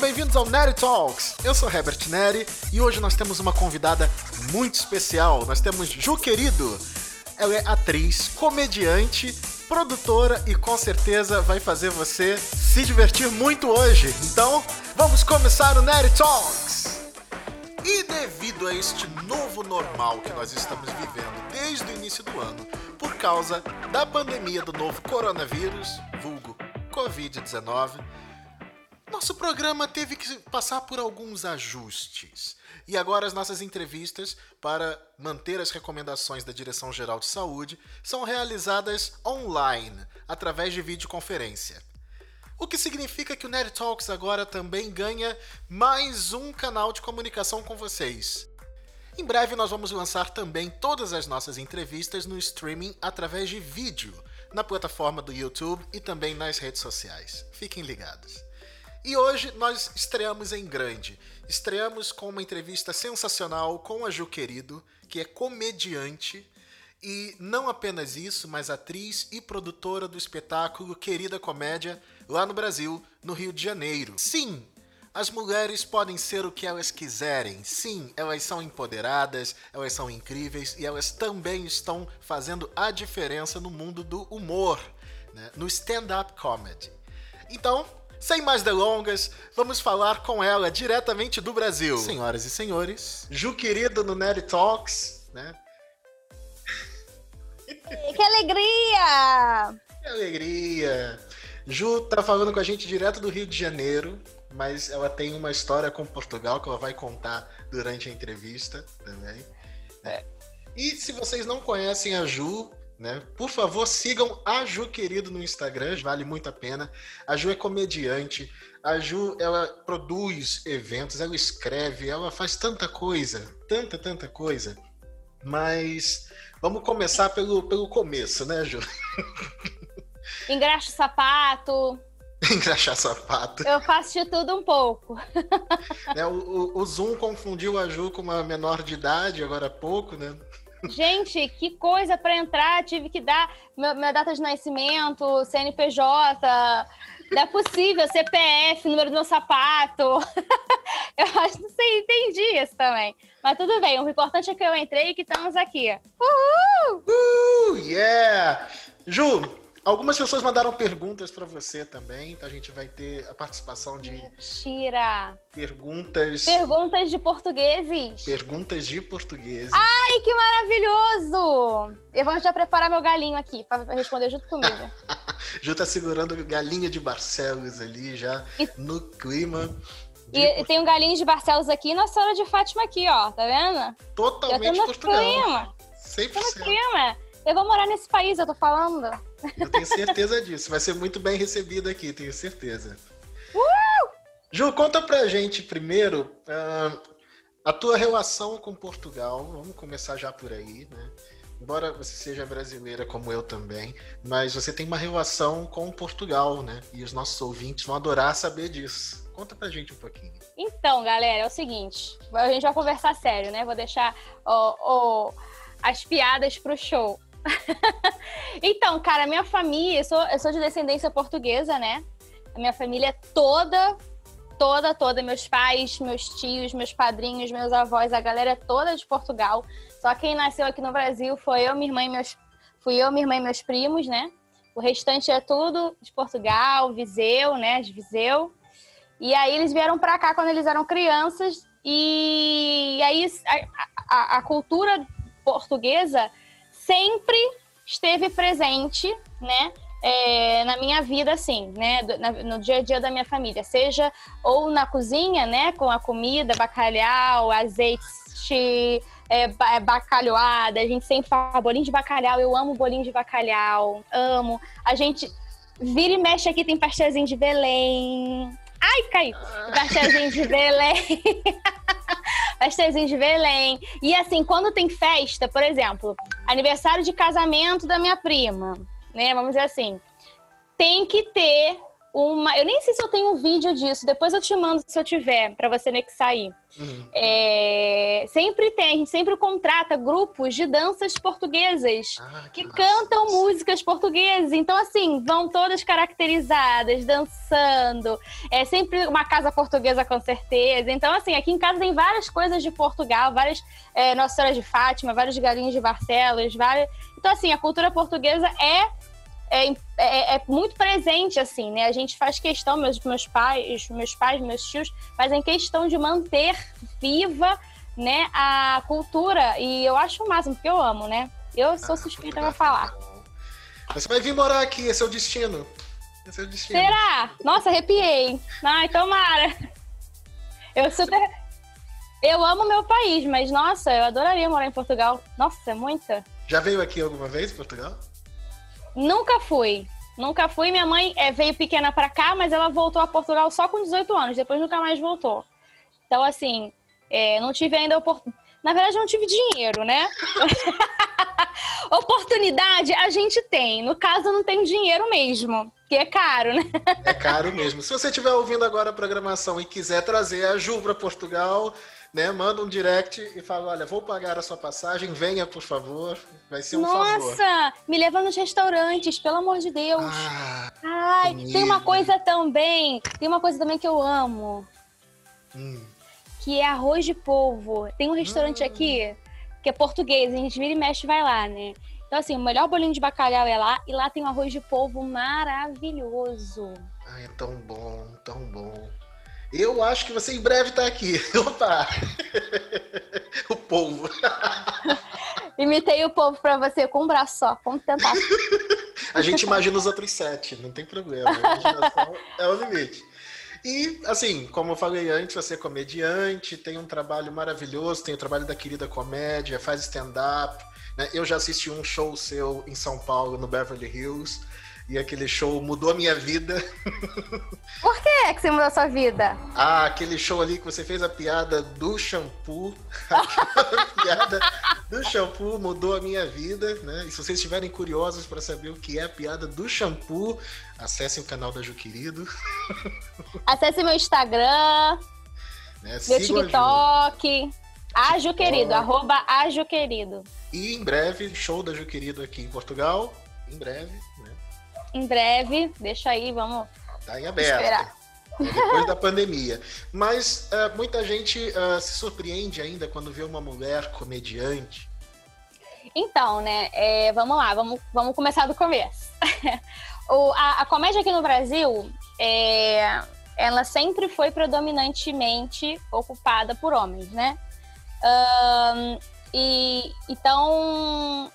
bem-vindos ao Neri Talks. Eu sou Herbert Neri e hoje nós temos uma convidada muito especial. Nós temos Ju Querido. Ela é atriz, comediante, produtora e com certeza vai fazer você se divertir muito hoje. Então, vamos começar o Neri Talks. E devido a este novo normal que nós estamos vivendo desde o início do ano, por causa da pandemia do novo coronavírus, vulgo Covid-19, nosso programa teve que passar por alguns ajustes. E agora as nossas entrevistas, para manter as recomendações da Direção Geral de Saúde, são realizadas online, através de videoconferência. O que significa que o Nerd Talks agora também ganha mais um canal de comunicação com vocês. Em breve nós vamos lançar também todas as nossas entrevistas no streaming através de vídeo, na plataforma do YouTube e também nas redes sociais. Fiquem ligados. E hoje nós estreamos em grande. Estreamos com uma entrevista sensacional com a Ju Querido, que é comediante e não apenas isso, mas atriz e produtora do espetáculo Querida Comédia lá no Brasil, no Rio de Janeiro. Sim, as mulheres podem ser o que elas quiserem. Sim, elas são empoderadas, elas são incríveis e elas também estão fazendo a diferença no mundo do humor, né? no stand-up comedy. Então, sem mais delongas, vamos falar com ela diretamente do Brasil. Senhoras e senhores, Ju querido no Nerd Talks, né? Que alegria! Que alegria! Ju tá falando com a gente direto do Rio de Janeiro, mas ela tem uma história com Portugal que ela vai contar durante a entrevista também. É. E se vocês não conhecem a Ju, né? Por favor, sigam a Ju Querido no Instagram, vale muito a pena. A Ju é comediante, a Ju ela produz eventos, ela escreve, ela faz tanta coisa, tanta, tanta coisa. Mas vamos começar pelo, pelo começo, né, Ju? Engraxa o sapato. Engraxar sapato. Eu faço de tudo um pouco. É, o, o, o Zoom confundiu a Ju com uma menor de idade agora há pouco, né? Gente, que coisa para entrar, tive que dar minha data de nascimento, CNPJ, não é possível, CPF, número do meu sapato. eu acho, não sei, entendi isso também. Mas tudo bem, o importante é que eu entrei e que estamos aqui. Uhul! Uh, yeah! Ju, Algumas pessoas mandaram perguntas para você também, então a gente vai ter a participação de. Mentira! Perguntas. Perguntas de portugueses. Perguntas de português. Ai, que maravilhoso! Eu vou já preparar meu galinho aqui para responder junto comigo. Ju tá segurando galinha de Barcelos ali já e... no clima. E, tem um galinho de Barcelos aqui e Nossa Senhora de Fátima aqui, ó. Tá vendo? Totalmente no Portugal. Clima. 100%. Tô no clima. Eu vou morar nesse país, eu tô falando. Eu tenho certeza disso. Vai ser muito bem recebido aqui, tenho certeza. Uh! Ju, conta pra gente primeiro uh, a tua relação com Portugal. Vamos começar já por aí, né? Embora você seja brasileira como eu também, mas você tem uma relação com Portugal, né? E os nossos ouvintes vão adorar saber disso. Conta pra gente um pouquinho. Então, galera, é o seguinte: a gente vai conversar sério, né? Vou deixar oh, oh, as piadas pro show. então, cara, minha família, eu sou, eu sou de descendência portuguesa, né? A minha família é toda, toda, toda. Meus pais, meus tios, meus padrinhos, meus avós, a galera é toda de Portugal. Só quem nasceu aqui no Brasil foi eu, minha irmã e meus. Fui eu, minha irmã e meus primos, né? O restante é tudo de Portugal, Viseu, né? De Viseu. E aí eles vieram para cá quando eles eram crianças. E aí a, a, a cultura portuguesa sempre esteve presente, né? É, na minha vida, assim, né? no dia a dia da minha família, seja ou na cozinha, né? Com a comida, bacalhau, azeite, é, é, bacalhoada, a gente sempre fala bolinho de bacalhau, eu amo bolinho de bacalhau, amo. A gente vira e mexe aqui, tem pastelzinho de Belém. Ai, caiu! Pastelzinho de Belém. pastelzinho de Belém. E assim, quando tem festa, por exemplo, aniversário de casamento da minha prima, né? Vamos dizer assim. Tem que ter uma. Eu nem sei se eu tenho um vídeo disso, depois eu te mando se eu tiver, para você que sair. Uhum. É, sempre tem, a gente sempre contrata grupos de danças portuguesas ah, que, que cantam músicas portuguesas. Então, assim, vão todas caracterizadas, dançando. É sempre uma casa portuguesa, com certeza. Então, assim, aqui em casa tem várias coisas de Portugal, várias é, Nossa Senhora de Fátima, vários galinhos de Barcelos, várias. Então, assim, a cultura portuguesa é é, é, é, muito presente, assim, né? A gente faz questão, meus, meus pais, meus pais, meus tios fazem questão de manter viva, né, a cultura. E eu acho o máximo, porque eu amo, né? Eu sou ah, suspeita pra falar. Você vai vir morar aqui, esse é o destino. Esse é o destino. Será? Nossa, arrepiei. Ai, tomara. Eu super. Eu amo meu país, mas nossa, eu adoraria morar em Portugal. Nossa, é muita. Já veio aqui alguma vez, Portugal? Nunca fui. Nunca fui. Minha mãe é, veio pequena para cá, mas ela voltou a Portugal só com 18 anos. Depois nunca mais voltou. Então, assim, é, não tive ainda oportunidade. Na verdade, não tive dinheiro, né? Oportunidade a gente tem. No caso, não tem dinheiro mesmo, que é caro, né? é caro mesmo. Se você estiver ouvindo agora a programação e quiser trazer a Ju para Portugal, né? Manda um direct e fala: olha, vou pagar a sua passagem, venha, por favor. Vai ser um Nossa, favor. Nossa, me leva nos restaurantes, pelo amor de Deus. Ah, Ai, comigo. tem uma coisa também, tem uma coisa também que eu amo. Hum. Que é arroz de polvo. Tem um restaurante hum. aqui que é português, a gente vira e mexe vai lá, né? Então, assim, o melhor bolinho de bacalhau é lá, e lá tem um arroz de polvo maravilhoso. Ai, é tão bom, tão bom. Eu acho que você em breve está aqui. Opa! o povo. Imitei o povo para você com um braço só. Vamos tentar. A gente imagina os outros sete, não tem problema. A imaginação é o limite. E, assim, como eu falei antes, você é comediante, tem um trabalho maravilhoso, tem o trabalho da querida comédia, faz stand-up. Né? Eu já assisti um show seu em São Paulo, no Beverly Hills. E aquele show mudou a minha vida. Por que que você mudou a sua vida? Ah, aquele show ali que você fez a piada do shampoo. a piada do shampoo mudou a minha vida, né? E se vocês estiverem curiosos para saber o que é a piada do shampoo, acessem o canal da Ju Querido. Acesse meu Instagram, né? meu TikTok. Aju Querido, arroba Aju Querido. E em breve, show da Ju Querido aqui em Portugal. Em breve? Em breve. Deixa aí, vamos. Tá em aberto. Esperar. Depois da pandemia. Mas uh, muita gente uh, se surpreende ainda quando vê uma mulher comediante. Então, né? É, vamos lá, vamos, vamos começar do começo. o, a, a, comédia aqui no Brasil, é, ela sempre foi predominantemente ocupada por homens, né? Um, e então,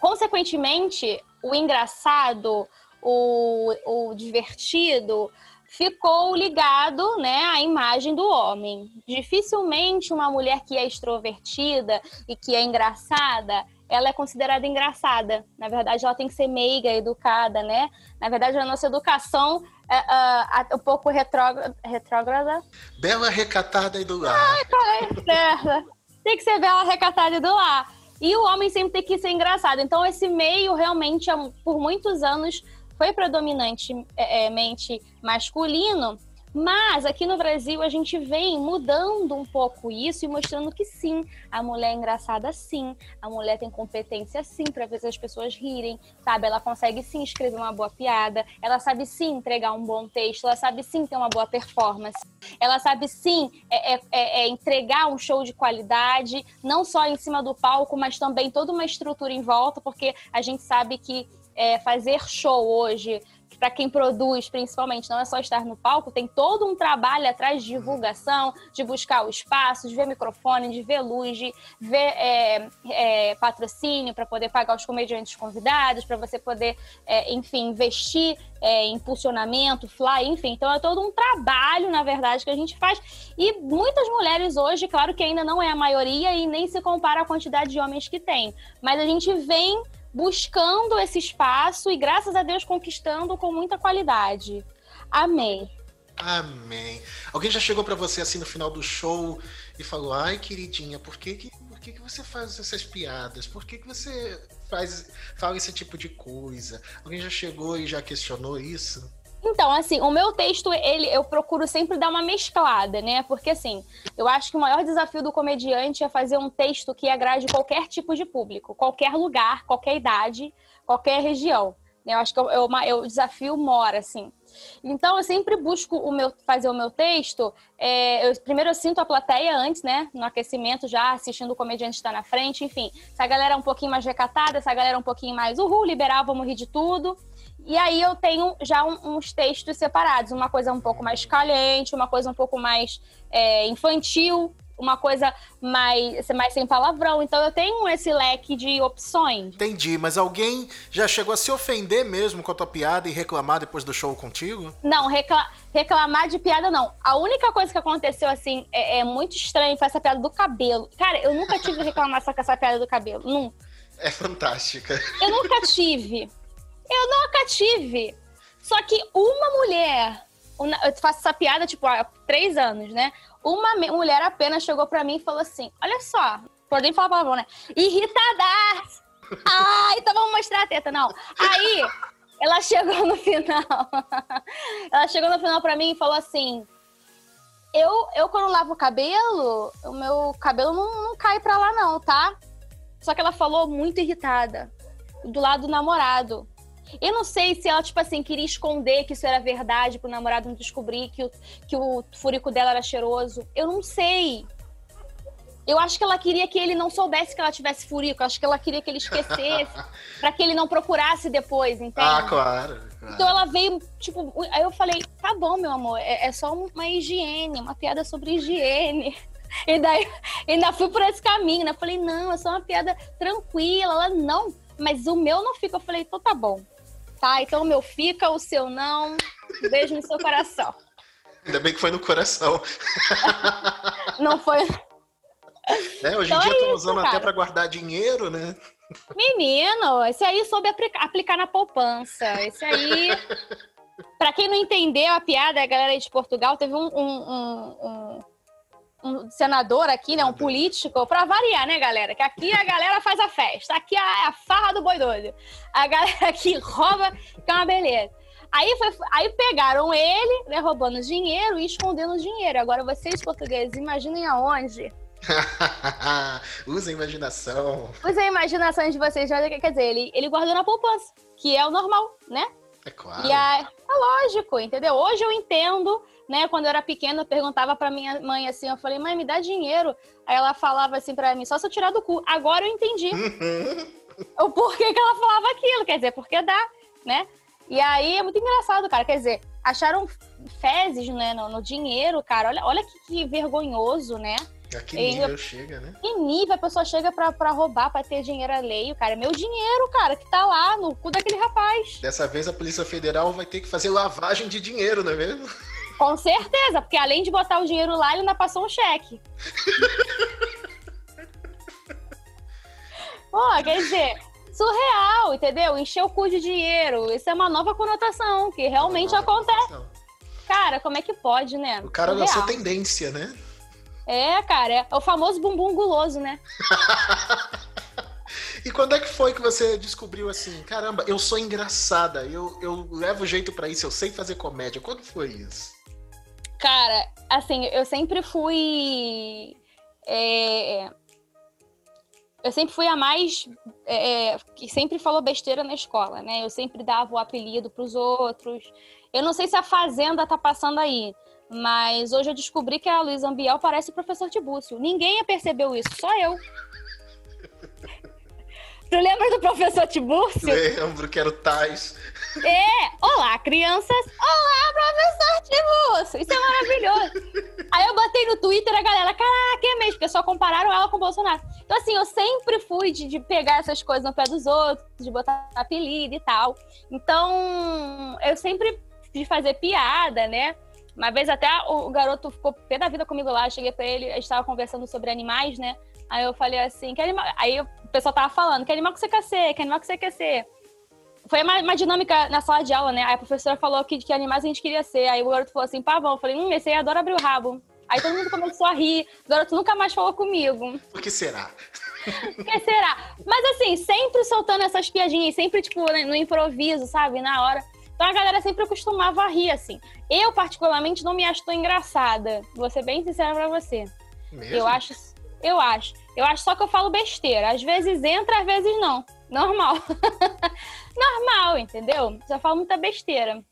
consequentemente, o engraçado, o, o divertido, ficou ligado né, à imagem do homem. Dificilmente uma mulher que é extrovertida e que é engraçada, ela é considerada engraçada. Na verdade, ela tem que ser meiga, educada, né? Na verdade, a nossa educação é uh, um pouco retrógrada. retrógrada. Bela recatada e do lar. Ah, tem que ser bela recatada e do lar. E o homem sempre tem que ser engraçado. Então, esse meio realmente, por muitos anos, foi predominantemente masculino. Mas aqui no Brasil a gente vem mudando um pouco isso e mostrando que sim, a mulher é engraçada sim, a mulher tem competência sim para fazer as pessoas rirem, sabe? Ela consegue sim escrever uma boa piada, ela sabe sim entregar um bom texto, ela sabe sim ter uma boa performance, ela sabe sim é, é, é, é entregar um show de qualidade, não só em cima do palco, mas também toda uma estrutura em volta, porque a gente sabe que é, fazer show hoje para quem produz, principalmente, não é só estar no palco, tem todo um trabalho atrás de divulgação, de buscar o espaço, de ver microfone, de ver luz, de ver é, é, patrocínio para poder pagar os comediantes convidados, para você poder, é, enfim, investir é, em impulsionamento, fly, enfim. Então é todo um trabalho, na verdade, que a gente faz. E muitas mulheres hoje, claro que ainda não é a maioria e nem se compara à quantidade de homens que tem, mas a gente vem buscando esse espaço e, graças a Deus, conquistando com muita qualidade. Amém. Amém. Alguém já chegou para você assim no final do show e falou: "Ai, queridinha, por que que, por que, que você faz essas piadas? Por que que você faz fala esse tipo de coisa?" Alguém já chegou e já questionou isso? Então, assim, o meu texto, ele, eu procuro sempre dar uma mesclada, né? Porque, assim, eu acho que o maior desafio do comediante é fazer um texto que agrade qualquer tipo de público, qualquer lugar, qualquer idade, qualquer região. Eu acho que eu, eu, eu, o desafio mora, assim. Então, eu sempre busco o meu, fazer o meu texto. É, eu, primeiro, eu sinto a plateia antes, né? No aquecimento, já assistindo o comediante estar na frente. Enfim, se a galera é um pouquinho mais recatada, se a galera é um pouquinho mais uhul, liberal, vamos rir de tudo. E aí eu tenho já um, uns textos separados, uma coisa um pouco mais caliente, uma coisa um pouco mais é, infantil, uma coisa mais, mais sem palavrão. Então eu tenho esse leque de opções. Entendi, mas alguém já chegou a se ofender mesmo com a tua piada e reclamar depois do show contigo? Não, recla reclamar de piada não. A única coisa que aconteceu assim é, é, muito estranho foi essa piada do cabelo. Cara, eu nunca tive reclamação com essa piada do cabelo. Nunca. É fantástica. Eu nunca tive. Eu nunca tive. Só que uma mulher, eu faço essa piada tipo há três anos, né? Uma mulher apenas chegou pra mim e falou assim: Olha só, podem falar palavrão, né? Irritada! Ai, então vamos mostrar a teta, não. Aí, ela chegou no final. ela chegou no final pra mim e falou assim: eu, eu quando lavo o cabelo, o meu cabelo não, não cai pra lá, não, tá? Só que ela falou muito irritada. Do lado do namorado. Eu não sei se ela, tipo assim, queria esconder que isso era verdade pro namorado não descobrir que o, que o furico dela era cheiroso. Eu não sei. Eu acho que ela queria que ele não soubesse que ela tivesse furico. Eu acho que ela queria que ele esquecesse. para que ele não procurasse depois, entende? Ah, claro, claro, Então ela veio, tipo. Aí eu falei: tá bom, meu amor, é, é só uma higiene, uma piada sobre higiene. E daí ainda fui por esse caminho, né? Falei: não, é só uma piada tranquila. Ela, não, mas o meu não fica. Eu falei: então tá bom tá? Então o meu fica, o seu não. Beijo no seu coração. Ainda bem que foi no coração. Não foi. É, hoje então em dia estão é usando cara. até para guardar dinheiro, né? Menino, esse aí soube aplicar na poupança. Esse aí. Para quem não entendeu a piada, a galera de Portugal teve um, um, um, um senador aqui, né? Um político, pra variar, né, galera? Que aqui a galera faz a festa. Aqui é a farra do boi doido. A galera aqui rouba, que é uma beleza. Aí, foi, aí pegaram ele, né, roubando dinheiro e escondendo dinheiro. Agora, vocês portugueses, imaginem aonde. Usa a imaginação. Usa a imaginação de vocês. Quer dizer, ele, ele guardou na poupança, que é o normal, né? É claro. E é, é lógico, entendeu? Hoje eu entendo né? Quando eu era pequena, eu perguntava pra minha mãe assim, eu falei, mãe, me dá dinheiro. Aí ela falava assim pra mim, só se eu tirar do cu. Agora eu entendi o porquê que ela falava aquilo, quer dizer, porque dá, né? E aí é muito engraçado, cara, quer dizer, acharam fezes, né, no, no dinheiro, cara. Olha, olha que, que vergonhoso, né? A que nível chega, né? Que nível a pessoa chega pra, pra roubar, pra ter dinheiro alheio, cara? É meu dinheiro, cara, que tá lá no cu daquele rapaz. Dessa vez a Polícia Federal vai ter que fazer lavagem de dinheiro, não é mesmo? Com certeza, porque além de botar o dinheiro lá, ele ainda passou um cheque. Pô, quer dizer, surreal, entendeu? Encher o cu de dinheiro. Isso é uma nova conotação que realmente acontece. Conotação. Cara, como é que pode, né? O cara lançou tendência, né? É, cara, é o famoso bumbum guloso, né? e quando é que foi que você descobriu assim, caramba, eu sou engraçada, eu, eu levo jeito para isso, eu sei fazer comédia. Quando foi isso? Cara, assim, eu sempre fui. É, eu sempre fui a mais. É, que sempre falou besteira na escola, né? Eu sempre dava o apelido pros outros. Eu não sei se a Fazenda tá passando aí, mas hoje eu descobri que a Luísa Ambiel parece o professor Tibúcio. Ninguém percebeu isso, só eu. Tu lembra do professor Tibúrcio? Lembro, que era o Tais. É! Olá, crianças! Olá, professor Tibúrcio! Isso é maravilhoso! Aí eu botei no Twitter a galera, caraca, é mesmo? O pessoal compararam ela com o Bolsonaro. Então, assim, eu sempre fui de, de pegar essas coisas no pé dos outros, de botar apelido e tal. Então, eu sempre de fazer piada, né? Uma vez até o garoto ficou pé da vida comigo lá, eu cheguei pra ele, a gente tava conversando sobre animais, né? Aí eu falei assim, que animal... Aí o pessoal tava falando, que animal que você quer ser? Que animal que você quer ser? Foi uma, uma dinâmica na sala de aula, né? Aí a professora falou que, que animais a gente queria ser. Aí o garoto falou assim, pavão. Eu falei, hum, esse aí adora abrir o rabo. Aí todo mundo começou a rir. O garoto nunca mais falou comigo. Por que será? Por que será? Mas assim, sempre soltando essas piadinhas, sempre, tipo, no improviso, sabe? Na hora. Então a galera sempre costumava rir, assim. Eu, particularmente, não me acho tão engraçada. Vou ser bem sincera pra você. Mesmo? Eu acho. Eu acho. Eu acho só que eu falo besteira. Às vezes entra, às vezes não. Normal. Normal, entendeu? Só falo muita besteira.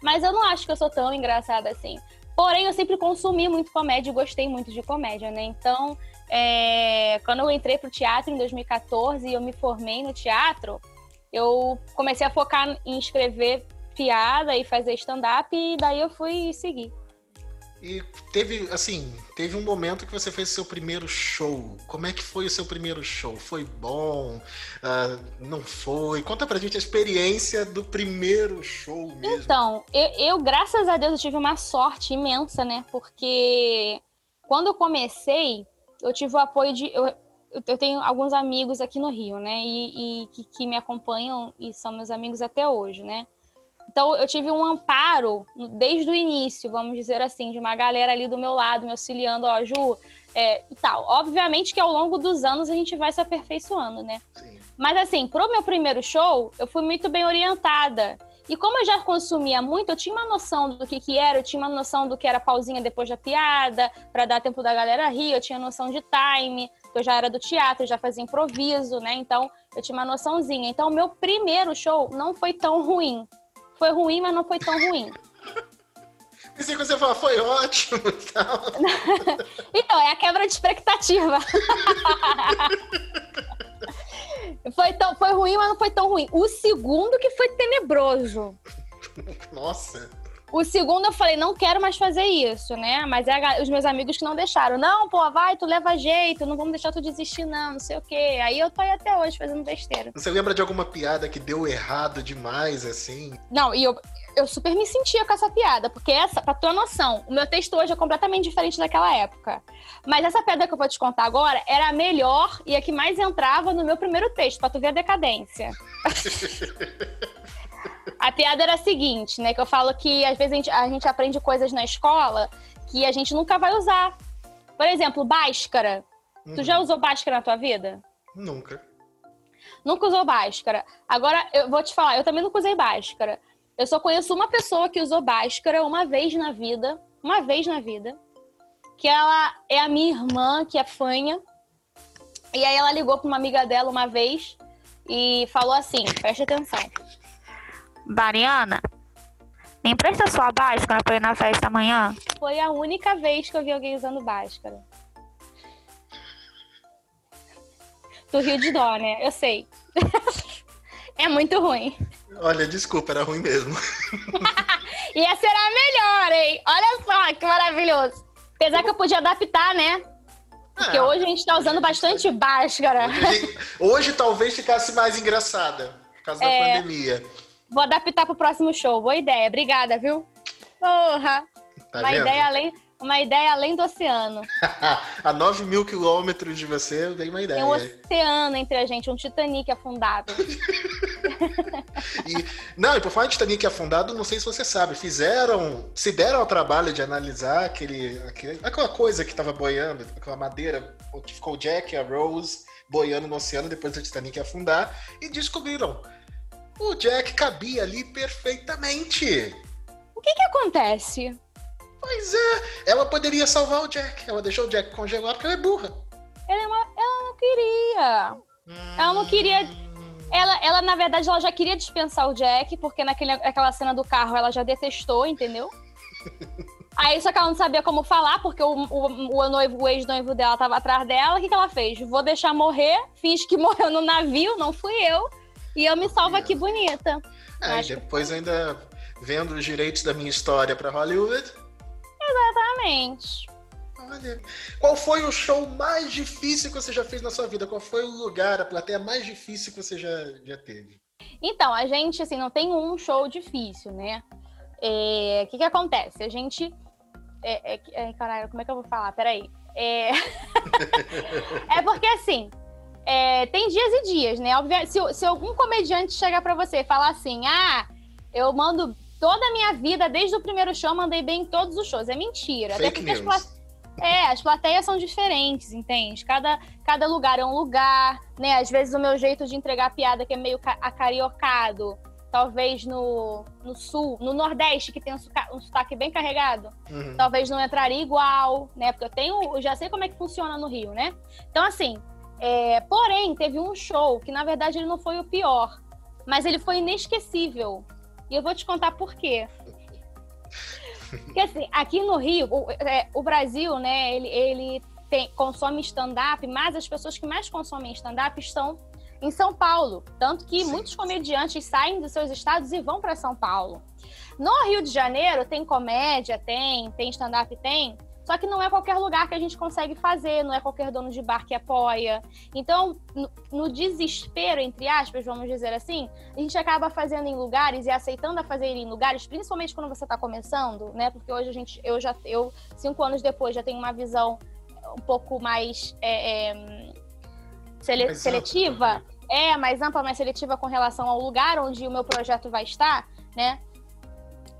Mas eu não acho que eu sou tão engraçada assim. Porém, eu sempre consumi muito comédia e gostei muito de comédia, né? Então, é... quando eu entrei pro teatro em 2014 e eu me formei no teatro, eu comecei a focar em escrever piada e fazer stand-up e daí eu fui seguir. E teve, assim, teve um momento que você fez seu primeiro show. Como é que foi o seu primeiro show? Foi bom? Uh, não foi? Conta pra gente a experiência do primeiro show mesmo. Então, eu, eu, graças a Deus, eu tive uma sorte imensa, né? Porque quando eu comecei, eu tive o apoio de. Eu, eu tenho alguns amigos aqui no Rio, né? E, e que, que me acompanham e são meus amigos até hoje, né? Então, eu tive um amparo desde o início, vamos dizer assim, de uma galera ali do meu lado, me auxiliando, ó, Ju, é, e tal. Obviamente que ao longo dos anos a gente vai se aperfeiçoando, né? Sim. Mas, assim, pro meu primeiro show, eu fui muito bem orientada. E como eu já consumia muito, eu tinha uma noção do que, que era, eu tinha uma noção do que era pausinha depois da piada, para dar tempo da galera rir, eu tinha noção de time, eu já era do teatro, já fazia improviso, né? Então, eu tinha uma noçãozinha. Então, o meu primeiro show não foi tão ruim. Foi ruim, mas não foi tão ruim. Pensei que você falou, foi ótimo então, é a quebra de expectativa. foi, tão, foi ruim, mas não foi tão ruim. O segundo que foi tenebroso. Nossa. O segundo eu falei, não quero mais fazer isso, né? Mas é os meus amigos que não deixaram. Não, pô, vai, tu leva jeito, não vamos deixar tu desistir, não, não sei o quê. Aí eu tô aí até hoje fazendo besteira. Você lembra de alguma piada que deu errado demais, assim? Não, e eu, eu super me sentia com essa piada, porque essa, pra tua noção, o meu texto hoje é completamente diferente daquela época. Mas essa piada que eu vou te contar agora era a melhor e a que mais entrava no meu primeiro texto, pra tu ver a decadência. A piada era a seguinte, né? Que eu falo que às vezes a gente, a gente aprende coisas na escola que a gente nunca vai usar. Por exemplo, báscara. Uhum. Tu já uhum. usou báscara na tua vida? Nunca. Nunca usou báscara. Agora, eu vou te falar, eu também nunca usei báscara. Eu só conheço uma pessoa que usou báscara uma vez na vida. Uma vez na vida. Que ela é a minha irmã, que é fanha. E aí ela ligou para uma amiga dela uma vez e falou assim: preste atenção. Bariana, me empresta sua báscara pra ir na festa amanhã? Foi a única vez que eu vi alguém usando báscara. Do Rio de Dó, né? Eu sei. é muito ruim. Olha, desculpa, era ruim mesmo. Ia ser a melhor, hein? Olha só que maravilhoso. Apesar que eu podia adaptar, né? Porque ah, hoje a gente tá usando bastante báscara. Hoje, hoje, talvez ficasse mais engraçada, por causa é... da pandemia. Vou adaptar pro próximo show. Boa ideia. Obrigada, viu? Porra! Tá uma, ideia além, uma ideia além do oceano. a 9 mil quilômetros de você, eu dei uma ideia. Tem um oceano entre a gente, um Titanic afundado. e, não, e por falar de Titanic afundado, não sei se você sabe, fizeram, se deram ao trabalho de analisar aquele, aquele aquela coisa que estava boiando, aquela madeira, que ficou o Jack e a Rose boiando no oceano depois do Titanic afundar, e descobriram o Jack cabia ali perfeitamente. O que que acontece? Pois é, ela poderia salvar o Jack. Ela deixou o Jack congelado porque ela é burra. Ela, é uma... ela não queria. Hum... Ela não queria. Ela, ela, na verdade, ela já queria dispensar o Jack, porque naquela cena do carro ela já detestou, entendeu? Aí só que ela não sabia como falar, porque o, o, o noivo, o ex-noivo dela estava atrás dela. O que, que ela fez? Vou deixar morrer, finge que morreu no navio, não fui eu. E eu me salvo aqui bonita. É, e depois que... ainda vendo os direitos da minha história para Hollywood. Exatamente. Olha, qual foi o show mais difícil que você já fez na sua vida? Qual foi o lugar, a plateia mais difícil que você já, já teve? Então, a gente, assim, não tem um show difícil, né? O é, que que acontece? A gente... É, é, é, caralho, como é que eu vou falar? Peraí. É, é porque, assim, é, tem dias e dias, né? Se, se algum comediante chegar para você e falar assim, ah, eu mando toda a minha vida, desde o primeiro show, mandei bem em todos os shows. É mentira. Fake Até porque as é, as plateias são diferentes, entende? Cada, cada lugar é um lugar, né? Às vezes o meu jeito de entregar piada, que é meio acariocado, talvez no, no sul, no nordeste, que tem um, soca- um sotaque bem carregado, Uhum. talvez não entraria igual, né? Porque eu tenho, eu já sei como é que funciona no Rio, né? Então, assim, é, porém, teve um show que, na verdade, ele não foi o pior, mas ele foi inesquecível. E eu vou te contar por quê. Porque, assim, aqui no Rio, o, é, o Brasil, né, ele, ele tem- consome stand-up, mas as pessoas que mais consomem stand-up estão em São Paulo. Tanto que Sim. muitos comediantes saem dos seus estados e vão para São Paulo. No Rio de Janeiro tem comédia, tem, tem stand-up, tem. Só que não é qualquer lugar que a gente consegue fazer, não é qualquer dono de bar que apoia. Então, no, no desespero, entre aspas, vamos dizer assim, a gente acaba fazendo em lugares e aceitando a fazer em lugares, principalmente quando você está começando, né? Porque hoje a gente, eu já, eu cinco anos depois já tenho uma visão um pouco mais é, é, sele- Mais seletiva, é mais ampla, mais seletiva com relação ao lugar onde o meu projeto vai estar, né?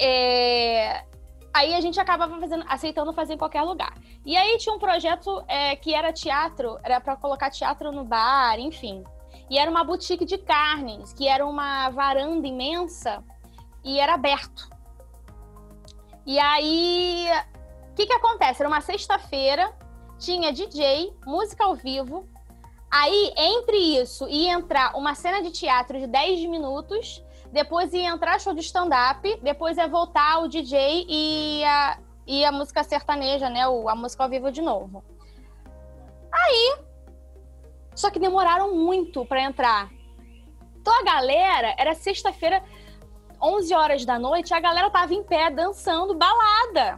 É, Aí a gente acabava fazendo, aceitando fazer em qualquer lugar. E aí tinha um projeto é, que era teatro, era para colocar teatro no bar, enfim. E era uma boutique de carnes, que era uma varanda imensa e era aberto. E aí, o que que acontece? Era uma sexta-feira, tinha DJ, música ao vivo. Aí, entre isso e entrar uma cena de teatro de 10 minutos, depois ia entrar show de stand-up, depois ia voltar o DJ e a, e a música sertaneja, né? A música ao vivo de novo. Aí. Só que demoraram muito pra entrar. Então a galera, era sexta-feira, 11 horas da noite, a galera tava em pé dançando balada.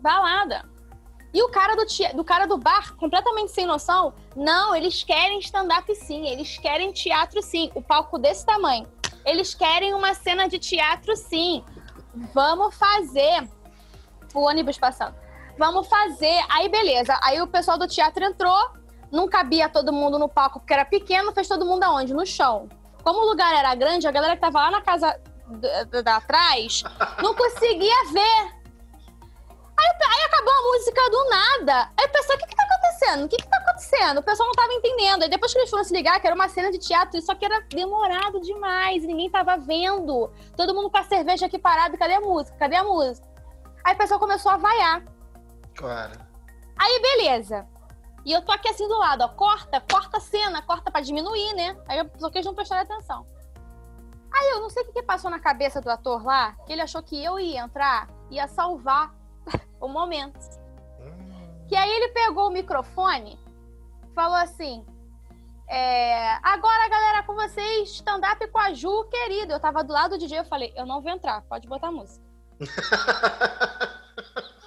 Balada. E o cara do, tea- do cara do bar, completamente sem noção, não, eles querem stand-up sim, eles querem teatro sim, o palco desse tamanho. Eles querem uma cena de teatro sim. Vamos fazer. O ônibus passando. Vamos fazer. Aí, beleza. Aí o pessoal do teatro entrou, não cabia todo mundo no palco porque era pequeno, fez todo mundo aonde? No chão. Como o lugar era grande, a galera que tava lá na casa da, da- da trás não conseguia ver. Aí, aí acabou a música do nada. Aí o pessoal, o que que tá acontecendo? O que que tá acontecendo? O pessoal não tava entendendo. Aí depois que eles foram se ligar que era uma cena de teatro, só que era demorado demais, ninguém tava vendo. Todo mundo com a cerveja aqui parado, cadê a música? Cadê a música? Aí o pessoal começou a vaiar. Claro. Aí, beleza. E eu tô aqui assim do lado, ó. Corta, corta a cena, corta pra diminuir, né? Aí pessoa que eles não prestaram atenção. Aí eu não sei o que, que passou na cabeça do ator lá, que ele achou que eu ia entrar, ia salvar o momento. Que aí ele pegou o microfone, falou assim: é, agora, galera, com vocês, stand-up com a Ju, querido. Eu tava do lado do DJ, eu falei: eu não vou entrar, pode botar a música.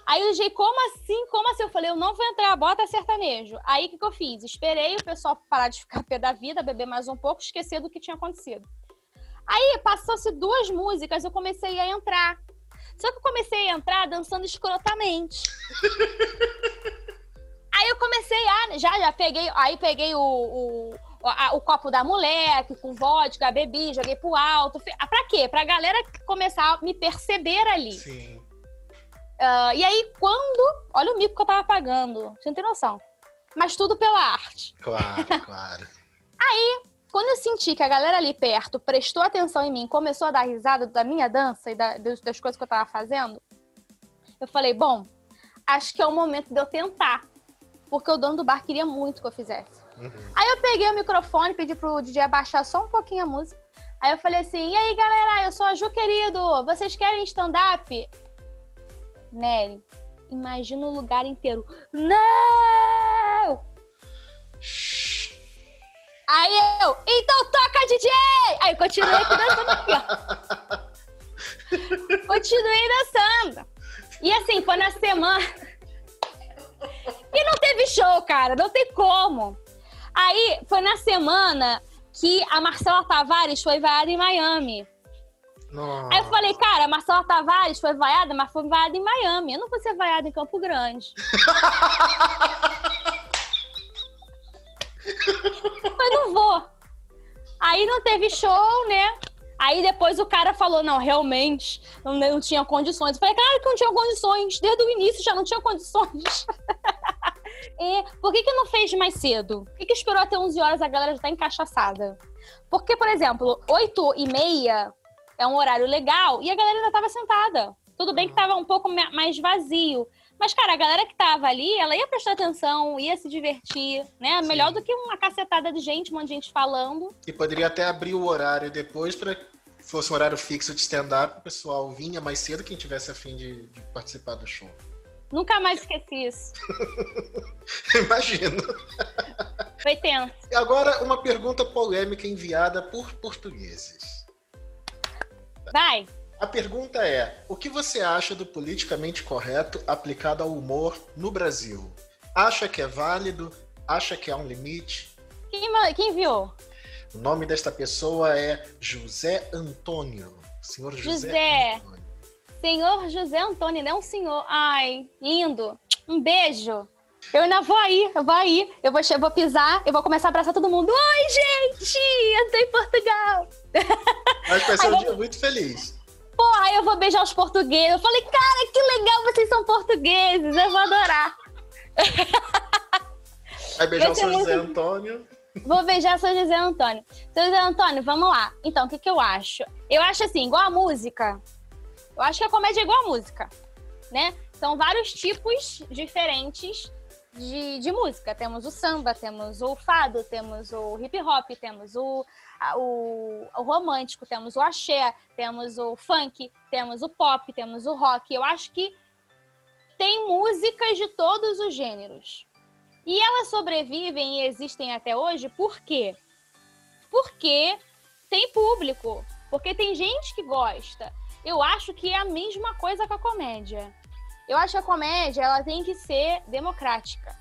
Aí o DJ, como assim? Como assim? Eu falei, eu não vou entrar, bota sertanejo. Aí o que, que eu fiz? Esperei o pessoal parar de ficar pé da vida, beber mais um pouco, esquecer do que tinha acontecido. Aí passou-se duas músicas, eu comecei a entrar. Só que eu comecei a entrar dançando escrotamente. Aí eu comecei a. Já, já peguei. Aí peguei o, o, a- o copo da mulher, que com vodka, bebi, joguei pro alto. Pra quê? Pra galera começar a me perceber ali. Sim. Ah, e aí, quando. Olha o mico que eu tava pagando. Você não tem noção. Mas tudo pela arte. Claro, claro. Quando eu senti que a galera ali perto prestou atenção em mim, começou a dar risada da minha dança e da- das, coisas que eu tava fazendo, eu falei, bom, acho que é o momento de eu tentar. Porque o dono do bar queria muito que eu fizesse. Uhum. Aí eu peguei o microfone, pedi pro DJ abaixar só um pouquinho a música. Aí eu falei assim, e aí galera, eu sou a Ju querido, vocês querem stand-up? Nery, imagina o lugar inteiro. Não! Aí eu, então toca DJ! Aí eu continuei dançando aqui, ó. Continuei dançando. E assim, foi na semana. E não teve show, cara, não tem como. Aí foi na semana que a Marcela Tavares foi vaiada em Miami. Nossa. Aí eu falei, cara, a Marcela Tavares foi vaiada, mas foi vaiada em Miami. Eu não vou ser vaiada em Campo Grande. Mas não vou. Aí não teve show, né? Aí depois o cara falou, não, realmente, não, não tinha condições. Eu falei, claro que não tinha condições. Desde o início já não tinha condições. e por que que não fez mais cedo? Por que que esperou até 11 horas a galera já tá encaixaçada? Porque, por exemplo, 8 e meia é um horário legal e a galera ainda tava sentada. Tudo bem que tava um pouco mais vazio. Mas, cara, a galera que tava ali, ela ia prestar atenção, ia se divertir, né? Sim. Melhor do que uma cacetada de gente, um monte de gente falando. E poderia até abrir o horário depois para fosse um horário fixo de stand-up, o pessoal vinha mais cedo quem tivesse afim de, de participar do show. Nunca mais esqueci isso. Imagino. Foi tenso. E agora, uma pergunta polêmica enviada por portugueses. Vai. A pergunta é: o que você acha do politicamente correto aplicado ao humor no Brasil? Acha que é válido? Acha que há um limite? Quem, quem viu? O nome desta pessoa é José Antônio. Senhor José. José. Antônio. Senhor José Antônio, não senhor. Ai, lindo. Um beijo. Eu ainda vou aí, eu vou aí. Eu vou, eu vou pisar, eu vou começar a abraçar todo mundo. Oi, gente! Eu tô em Portugal. Que vai ser um dia muito feliz. Porra, aí eu vou beijar os portugueses. Eu falei, cara, que legal, vocês são portugueses. Eu vou adorar. Vai beijar o São José Antônio. Vou beijar São José Antônio. São José Antônio, vamos lá. Então, o que, que eu acho? Eu acho assim, igual a música. Eu acho que a comédia é igual a música, né? São vários tipos diferentes de, de música. Temos o samba, temos o fado, temos o hip hop, temos o, o, o romântico, temos o axé, temos o funk, temos o pop, temos o rock. Eu acho que tem músicas de todos os gêneros. E elas sobrevivem e existem até hoje por quê? Porque tem público, porque tem gente que gosta. Eu acho que é a mesma coisa com a comédia. Eu acho que a comédia ela tem que ser democrática.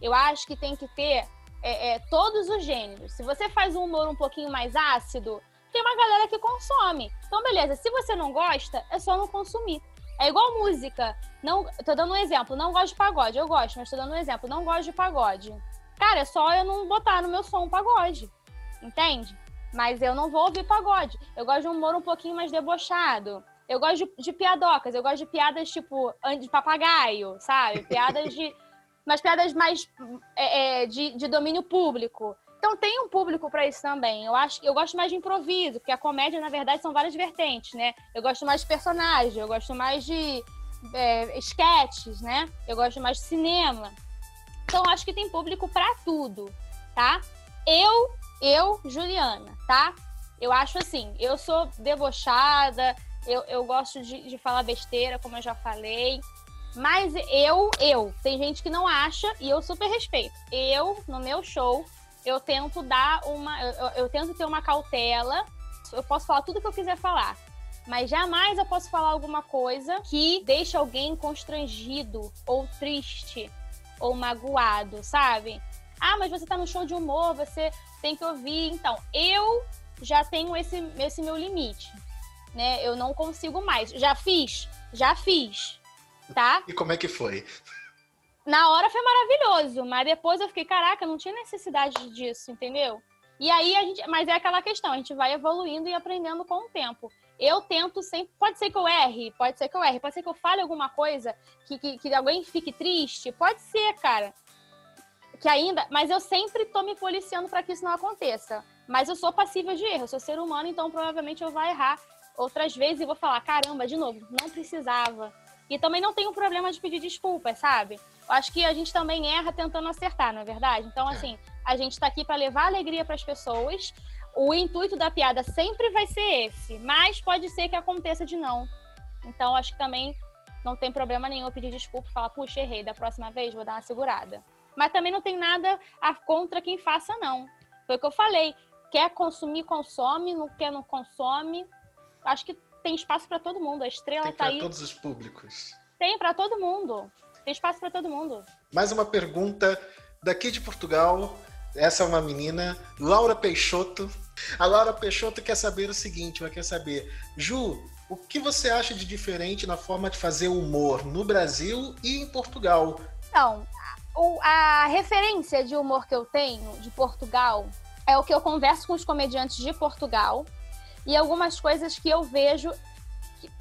Eu acho que tem que ter é, é, todos os gêneros. Se você faz um humor um pouquinho mais ácido, tem uma galera que consome. Então, beleza, se você não gosta, é só não consumir. É igual música. Não, tô dando um exemplo. Não gosto de pagode. Eu gosto, mas tô dando um exemplo. Não gosto de pagode. Cara, é só eu não botar no meu som pagode. Entende? Mas eu não vou ouvir pagode. Eu gosto de um humor um pouquinho mais debochado. Eu gosto de, de piadocas. Eu gosto de piadas tipo de papagaio, sabe? Piadas de. mas piadas mais é, é, de, de domínio público. Então tem um público para isso também. Eu acho, eu gosto mais de improviso, porque a comédia na verdade são várias vertentes, né? Eu gosto mais de personagem, eu gosto mais de é, sketches, né? Eu gosto mais de cinema. Então acho que tem público para tudo, tá? Eu, eu, Juliana, tá? Eu acho assim, eu sou debochada, eu, eu gosto de, de falar besteira, como eu já falei. Mas eu, eu, tem gente que não acha e eu super respeito. Eu, no meu show, eu tento dar uma. Eu, eu, tento ter uma cautela. Eu posso falar tudo que eu quiser falar. Mas jamais eu posso falar alguma coisa que deixe alguém constrangido, ou triste, ou magoado, sabe? Ah, mas você tá no show de humor, você tem que ouvir. Então, eu já tenho esse, esse meu limite. Né? Eu não consigo mais. Já fiz? Já fiz. Tá? E como é que foi? na hora foi maravilhoso, mas depois eu fiquei, caraca, não tinha necessidade disso, entendeu? E aí a gente, mas é aquela questão, a gente vai evoluindo e aprendendo com o tempo. Eu tento sempre, pode ser que eu erre, pode ser que eu erre, pode ser que eu fale alguma coisa que, que, que alguém fique triste, pode ser, cara. Que ainda, mas eu sempre tô me policiando para que isso não aconteça. Mas eu sou passível de erro, eu sou ser humano, então provavelmente eu vou errar outras vezes e vou falar, caramba, de novo, não precisava. E também não tenho problema de pedir desculpas, sabe? acho que a gente também erra tentando acertar, não é verdade? Então, é. assim, a gente está aqui para levar alegria para as pessoas. O intuito da piada sempre vai ser esse, mas pode ser que aconteça de não. Então, acho que também não tem problema nenhum pedir desculpa e falar, puxa, errei, da próxima vez vou dar uma segurada. Mas também não tem nada a contra quem faça, não. Foi o que eu falei. Quer consumir, consome, não quer, não consome. Acho que tem espaço para todo mundo. A estrela tem tá aí. Tem para todos os públicos. Tem para todo mundo. Tem espaço para todo mundo. Mais uma pergunta daqui de Portugal. Essa é uma menina, Laura Peixoto. A Laura Peixoto quer saber o seguinte: ela quer saber, Ju, o que você acha de diferente na forma de fazer humor no Brasil e em Portugal? Então, a referência de humor que eu tenho de Portugal é o que eu converso com os comediantes de Portugal e algumas coisas que eu vejo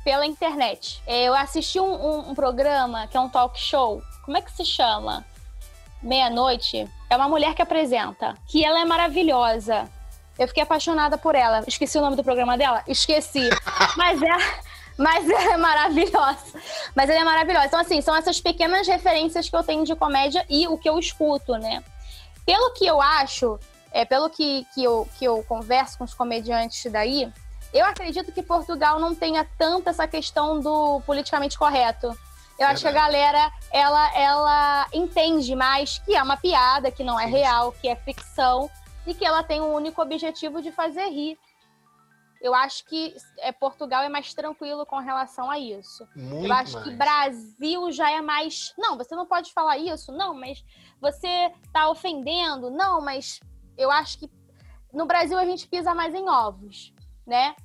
pela internet. É, eu assisti um, um, um, programa que é um talk show. Como é que se chama? Meia-noite. É uma mulher que apresenta. Que ela é maravilhosa. Eu fiquei apaixonada por ela. Esqueci o nome do programa dela? Esqueci. Mas é. Mas ela é maravilhosa. Mas ela é maravilhosa. Então, assim, são essas pequenas referências que eu tenho de comédia e o que eu escuto, né? Pelo que eu acho, é, pelo que, que, eu, que eu converso com os comediantes daí, eu acredito que Portugal não tenha tanto essa questão do politicamente correto. Eu acho que a galera, ela, ela entende mais que é uma piada, que não é real, que é ficção e que ela tem um único objetivo de fazer rir. Eu acho que é, Portugal é mais tranquilo com relação a isso. Muito eu acho mais. que Brasil já é mais. Não, você não pode falar isso, não, mas você tá ofendendo, não, mas eu acho que no Brasil a gente pisa mais em ovos, né?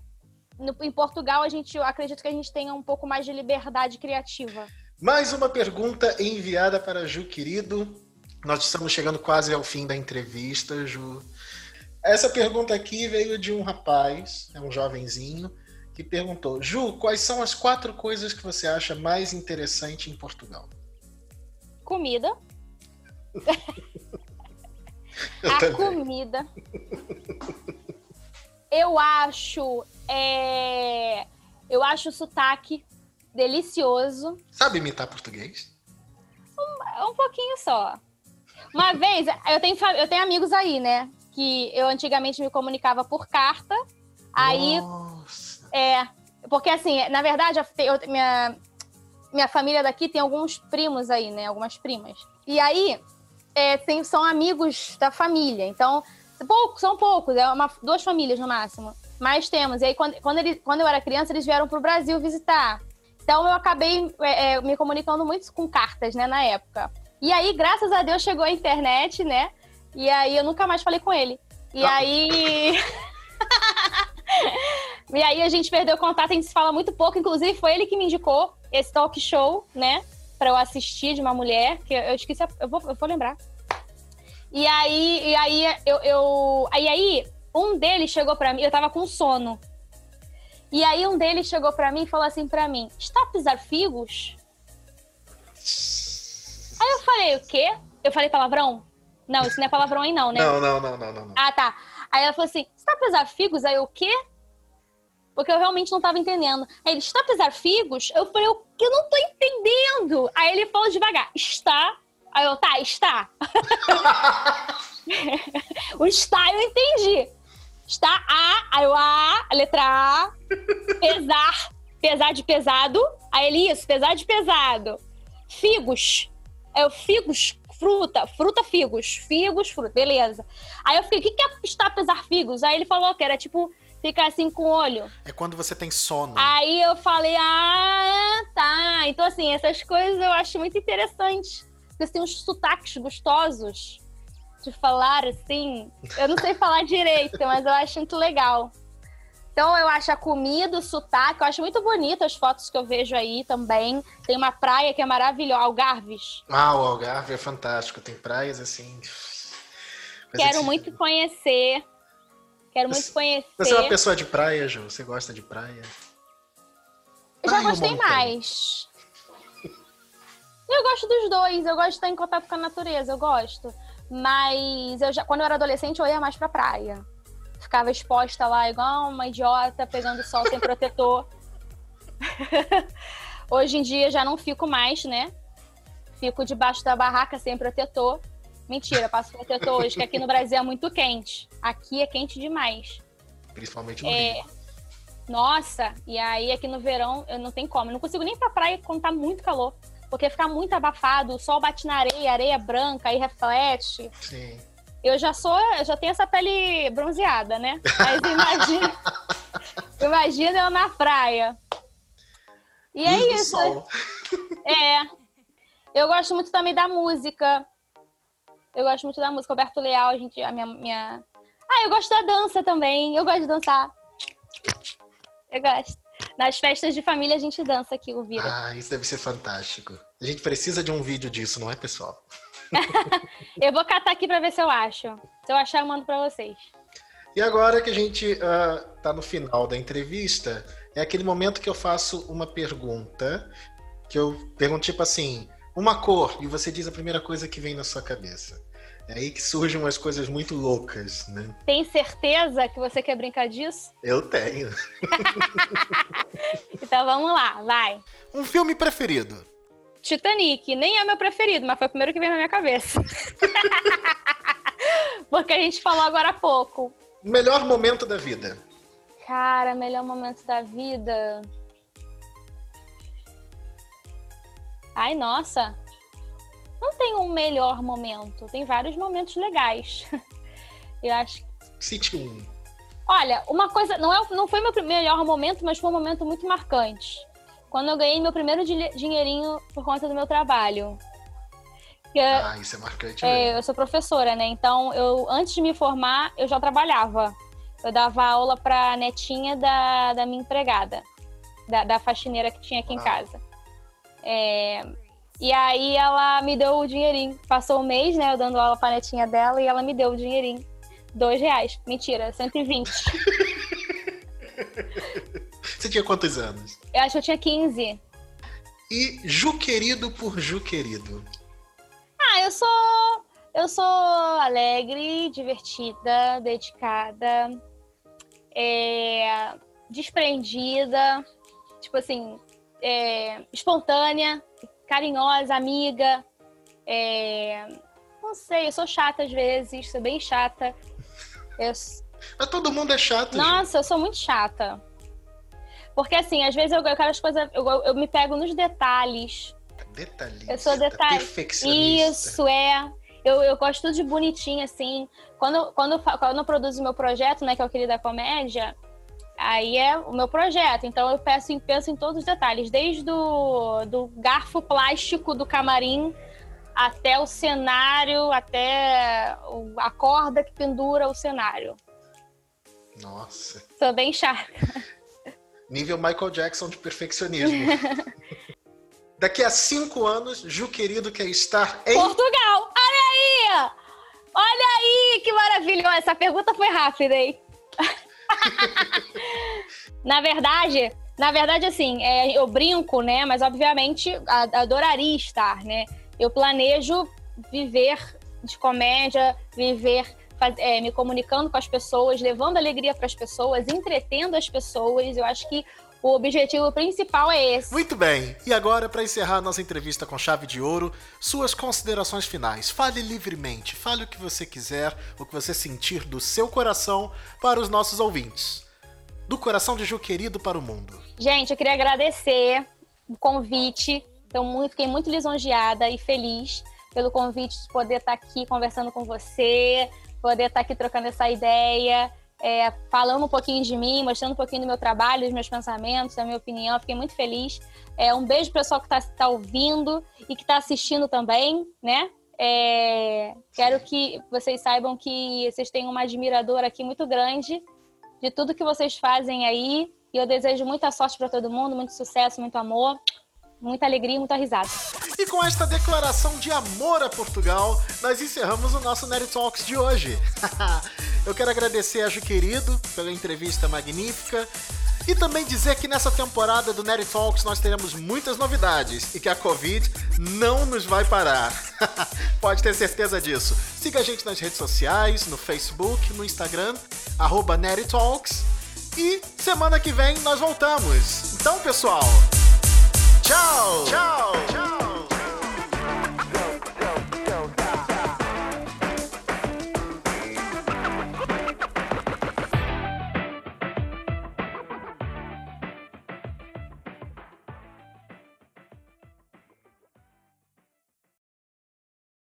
No, em Portugal a gente, eu acredito que a gente tenha um pouco mais de liberdade criativa. Mais uma pergunta enviada para Ju querido. Nós estamos chegando quase ao fim da entrevista, Ju. Essa pergunta aqui veio de um rapaz, é um jovenzinho, que perguntou: Ju, quais são as quatro coisas que você acha mais interessante em Portugal? Comida. Eu a também. comida. Eu acho. é, Eu acho o sotaque delicioso. Sabe imitar português? Um pouquinho só. Uma vez, eu tenho, eu tenho amigos aí, né? Que eu antigamente me comunicava por carta. Aí, Nossa. é. Porque assim, na verdade, eu- minha, minha família daqui tem alguns primos aí, né? Algumas primas. E aí, é, tem- são amigos da família. Então, poucos, são poucos, é uma, duas famílias no máximo. Mas temos. E aí, quando, quando, ele, quando eu era criança, eles vieram pro Brasil visitar. Então, eu acabei é, é, me comunicando muito com cartas, né, na época. E aí, graças a Deus, chegou a internet, né? E aí, eu nunca mais falei com ele. E Ah. aí. e aí, a gente perdeu contato, a gente se fala muito pouco. Inclusive, foi ele que me indicou esse talk show, né? Pra eu assistir de uma mulher, que eu esqueci, a- eu vou, eu vou lembrar. E aí, e aí, eu, eu. Aí, aí, um deles chegou pra mim, eu tava com sono. E aí, um deles chegou pra mim e falou assim pra mim: Está pisar figos? Aí eu falei: O quê? Eu falei palavrão? Não, isso não é palavrão aí, não, né? Não, não, não, não, não. não. Ah, tá. Aí ela falou assim: está pisar figos? Aí eu, o quê? Porque eu realmente não tava entendendo. Aí ele, está pisar figos? Eu falei, que eu não tô entendendo? Aí ele falou devagar, está. Aí eu, tá, está. o está eu entendi. Está A, aí eu, A, a letra A. Pesar, pesar de pesado. Aí ele, isso, pesar de pesado. Figos. É o figos, fruta, fruta, figos. Figos, fruta, beleza. Aí eu fiquei, o que, que é está pesar figos? Aí ele falou que era tipo ficar assim com o olho. É quando você tem sono. Aí eu falei, ah, tá. Então, assim, essas coisas eu acho muito interessante. Porque tem uns sotaques gostosos de falar, assim. Eu não sei falar direito, mas eu acho muito legal. Então, eu acho a comida, o sotaque, eu acho muito bonito as fotos que eu vejo aí também. Tem uma praia que é maravilhosa, Algarves. Ah, o Algarve é fantástico. Tem praias assim. Quero de- muito conhecer. Quero muito Você- conhecer. Você é uma pessoa de praia, Ju? Você gosta de praia? Eu já gostei mais. Eu gosto dos dois, eu gosto de estar em contato com a natureza, eu gosto. Mas eu já, quando eu era adolescente, eu ia mais pra praia. Ficava exposta lá igual uma idiota, pegando sol sem protetor. Hoje em dia já não fico mais, né? Fico debaixo da barraca sem protetor. Mentira, passo protetor hoje, que aqui no Brasil é muito quente. Aqui é quente demais. Principalmente no É. Rio. Nossa, e aí aqui no verão eu não tenho como. Eu não consigo nem ir pra praia quando tá muito calor. Porque fica muito abafado, o sol bate na areia, areia branca, aí reflete. Sim. Eu já sou, eu já tenho essa pele bronzeada, né? Mas imagina, imagina eu na praia. E Luz é isso. sol. É. Eu gosto muito também da música. Eu gosto muito da música. Roberto Leal, a gente, a minha, minha. Ah, eu gosto da dança também. Eu gosto de dançar. Eu gosto. Nas festas de família a gente dança aqui, o Vira. Ah, isso deve ser fantástico. A gente precisa de um vídeo disso, não é, pessoal? Eu vou catar aqui pra ver se eu acho. Se eu achar, eu mando pra vocês. E agora que a gente ah, tá no final da entrevista, é aquele momento que eu faço uma pergunta, que eu pergunto tipo assim, uma cor, e você diz a primeira coisa que vem na sua cabeça. É aí que surgem umas coisas muito loucas, né? Tem certeza que você quer brincar disso? Eu tenho. então vamos lá, vai. Um filme preferido? Titanic. Nem é meu preferido, mas foi o primeiro que veio na minha cabeça. Porque a gente falou agora há pouco. Melhor momento da vida? Cara, melhor momento da vida. Ai, nossa. Não tem um melhor momento. Tem vários momentos legais. Eu acho. Cite um. Olha, uma coisa. Não, é, não foi meu melhor momento, mas foi um momento muito marcante. Quando eu ganhei meu primeiro dinheirinho por conta do meu trabalho. ah, isso é marcante. É, eu sou professora, né? Então, eu antes de me formar, eu já trabalhava. Eu dava aula pra netinha da, da minha empregada, da, da faxineira que tinha aqui ah. em casa. É, e aí ela me deu o dinheirinho. Passou um mês, né, eu dando aula pra netinha dela e ela me deu o dinheirinho. Dois reais. Mentira, 120. Você tinha quantos anos? Eu acho que eu tinha 15. E Ju querido por Ju querido? Ah, eu sou. Eu sou alegre, divertida, dedicada, é, desprendida, tipo assim, é, espontânea, carinhosa, amiga. É, não sei, eu sou chata às vezes, sou bem chata. Eu... Mas todo mundo é chato. Nossa, gente. eu sou muito chata. Porque assim, às vezes eu, eu quero as coisas. Eu, eu me pego nos detalhes. Detalhista. Eu sou detalhe. Isso, é. Eu, eu gosto tudo de bonitinho, assim. Quando, quando, quando eu produzo meu projeto, né, que é o Querida Comédia, aí é o meu projeto. Então eu peço, penso em todos os detalhes, desde do, do garfo plástico do camarim até o cenário, até a corda que pendura o cenário. Nossa. Sou bem chata. Nível Michael Jackson de perfeccionismo. Daqui a cinco anos, Ju querido quer estar em. Portugal! Olha aí! Olha aí, que maravilhoso! Essa pergunta foi rápida, hein? na verdade, na verdade, assim, é, eu brinco, né? Mas obviamente adoraria estar, né? Eu planejo viver de comédia, viver é, me comunicando com as pessoas, levando alegria para as pessoas, entretendo as pessoas. Eu acho que o objetivo principal é esse. Muito bem. E agora, para encerrar nossa entrevista com chave de ouro, suas considerações finais. Fale livremente, fale o que você quiser, o que você sentir do seu coração para os nossos ouvintes. Do coração de Ju querido para o mundo. Gente, eu queria agradecer o convite. Então, muito, fiquei muito lisonjeada e feliz pelo convite de poder estar aqui conversando com você, poder estar aqui trocando essa ideia é, falando um pouquinho de mim, mostrando um pouquinho do meu trabalho, dos meus pensamentos, da minha opinião. Fiquei muito feliz. É, um beijo pessoal que está tá ouvindo e que está assistindo também, né? É, quero que vocês saibam que vocês têm uma admiradora aqui muito grande de tudo que vocês fazem aí. E eu desejo muita sorte para todo mundo, muito sucesso, muito amor muita alegria e muita risada. E com esta declaração de amor a Portugal, nós encerramos o nosso Nerd Talks de hoje. Eu quero agradecer a Ju Querido pela entrevista magnífica e também dizer que nessa temporada do Nerd Talks nós teremos muitas novidades e que a Covid não nos vai parar. Pode ter certeza disso. Siga a gente nas redes sociais, no Facebook, no Instagram, arroba Talks. E semana que vem nós voltamos. Então, pessoal, Ciao! Ciao! Ciao!